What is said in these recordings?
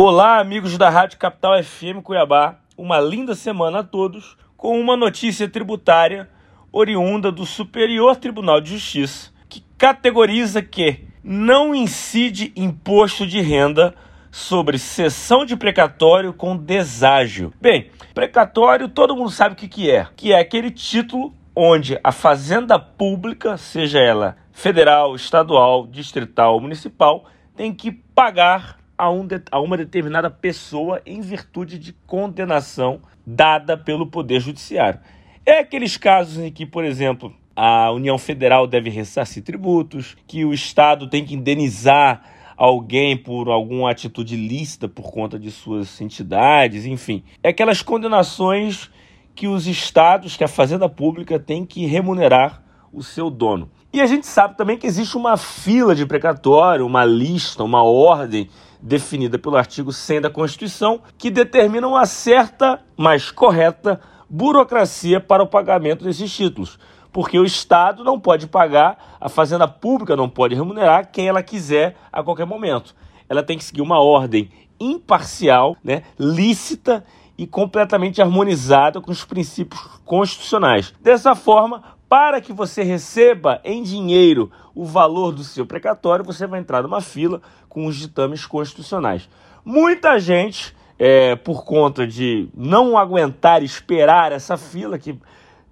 Olá, amigos da Rádio Capital FM Cuiabá. Uma linda semana a todos com uma notícia tributária oriunda do Superior Tribunal de Justiça, que categoriza que não incide imposto de renda sobre cessão de precatório com deságio. Bem, precatório todo mundo sabe o que, que é, que é aquele título onde a fazenda pública, seja ela federal, estadual, distrital, municipal, tem que pagar a, um de, a uma determinada pessoa em virtude de condenação dada pelo Poder Judiciário. É aqueles casos em que, por exemplo, a União Federal deve ressarcir tributos, que o Estado tem que indenizar alguém por alguma atitude lícita por conta de suas entidades, enfim. É aquelas condenações que os estados, que a fazenda pública tem que remunerar o seu dono. E a gente sabe também que existe uma fila de precatório, uma lista, uma ordem definida pelo artigo 100 da Constituição, que determina uma certa, mas correta, burocracia para o pagamento desses títulos. Porque o Estado não pode pagar, a Fazenda Pública não pode remunerar quem ela quiser a qualquer momento. Ela tem que seguir uma ordem imparcial, né, lícita e completamente harmonizada com os princípios constitucionais. Dessa forma, para que você receba em dinheiro o valor do seu precatório, você vai entrar numa fila com os ditames constitucionais. Muita gente, é, por conta de não aguentar esperar essa fila, que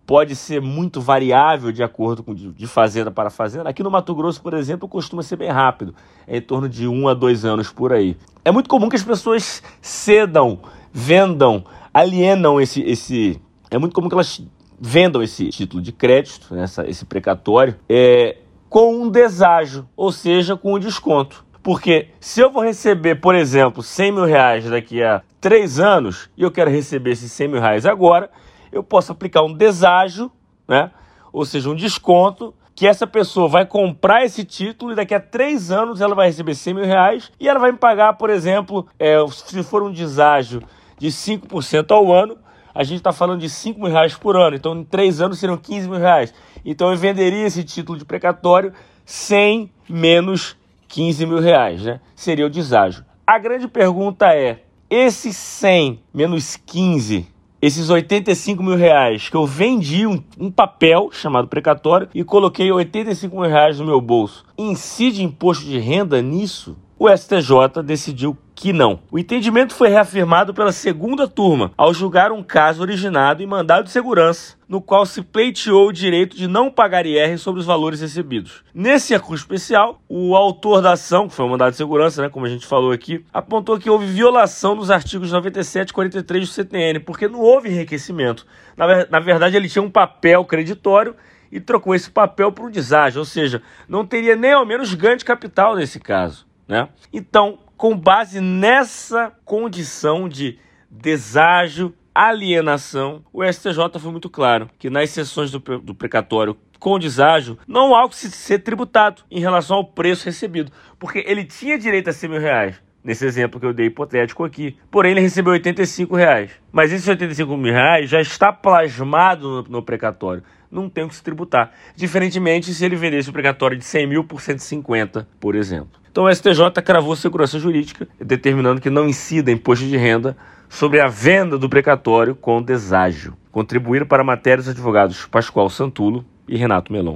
pode ser muito variável de acordo com de fazenda para fazenda. Aqui no Mato Grosso, por exemplo, costuma ser bem rápido, é em torno de um a dois anos por aí. É muito comum que as pessoas cedam, vendam, alienam esse, esse. É muito comum que elas vendam esse título de crédito, essa, esse precatório, é, com um deságio, ou seja, com um desconto. Porque se eu vou receber, por exemplo, 100 mil reais daqui a três anos e eu quero receber esses 100 mil reais agora, eu posso aplicar um deságio, né? ou seja, um desconto, que essa pessoa vai comprar esse título e daqui a três anos ela vai receber 100 mil reais e ela vai me pagar, por exemplo, é, se for um deságio de 5% ao ano, a gente está falando de 5 mil reais por ano. Então, em três anos seriam 15 mil reais. Então, eu venderia esse título de precatório sem menos 15 mil reais, né? Seria o deságio. A grande pergunta é: esses 100 menos 15 esses 85 mil reais que eu vendi um, um, papel chamado precatório e coloquei 85 mil reais no meu bolso, incide imposto de renda nisso? O STJ decidiu que não. O entendimento foi reafirmado pela segunda turma ao julgar um caso originado em mandado de segurança, no qual se pleiteou o direito de não pagar IR sobre os valores recebidos. Nesse recurso especial, o autor da ação, que foi o mandado de segurança, né, como a gente falou aqui, apontou que houve violação dos artigos 97 e 43 do CTN, porque não houve enriquecimento. Na, na verdade, ele tinha um papel creditório e trocou esse papel por um deságio, ou seja, não teria nem ao menos ganho de capital nesse caso. Né? Então, com base nessa condição de deságio, alienação, o STJ foi muito claro que nas sessões do, do precatório com deságio, não há o que ser tributado em relação ao preço recebido, porque ele tinha direito a 100 mil reais, nesse exemplo que eu dei hipotético aqui. Porém, ele recebeu 85 reais. Mas esses 85 mil reais já está plasmado no, no precatório. Não tem o que se tributar. Diferentemente se ele vendesse o precatório de 100 mil por 150, por exemplo. Então o STJ cravou segurança jurídica, determinando que não incida imposto de renda sobre a venda do precatório com deságio. Contribuíram para a matéria os advogados Pascoal Santulo e Renato Melon.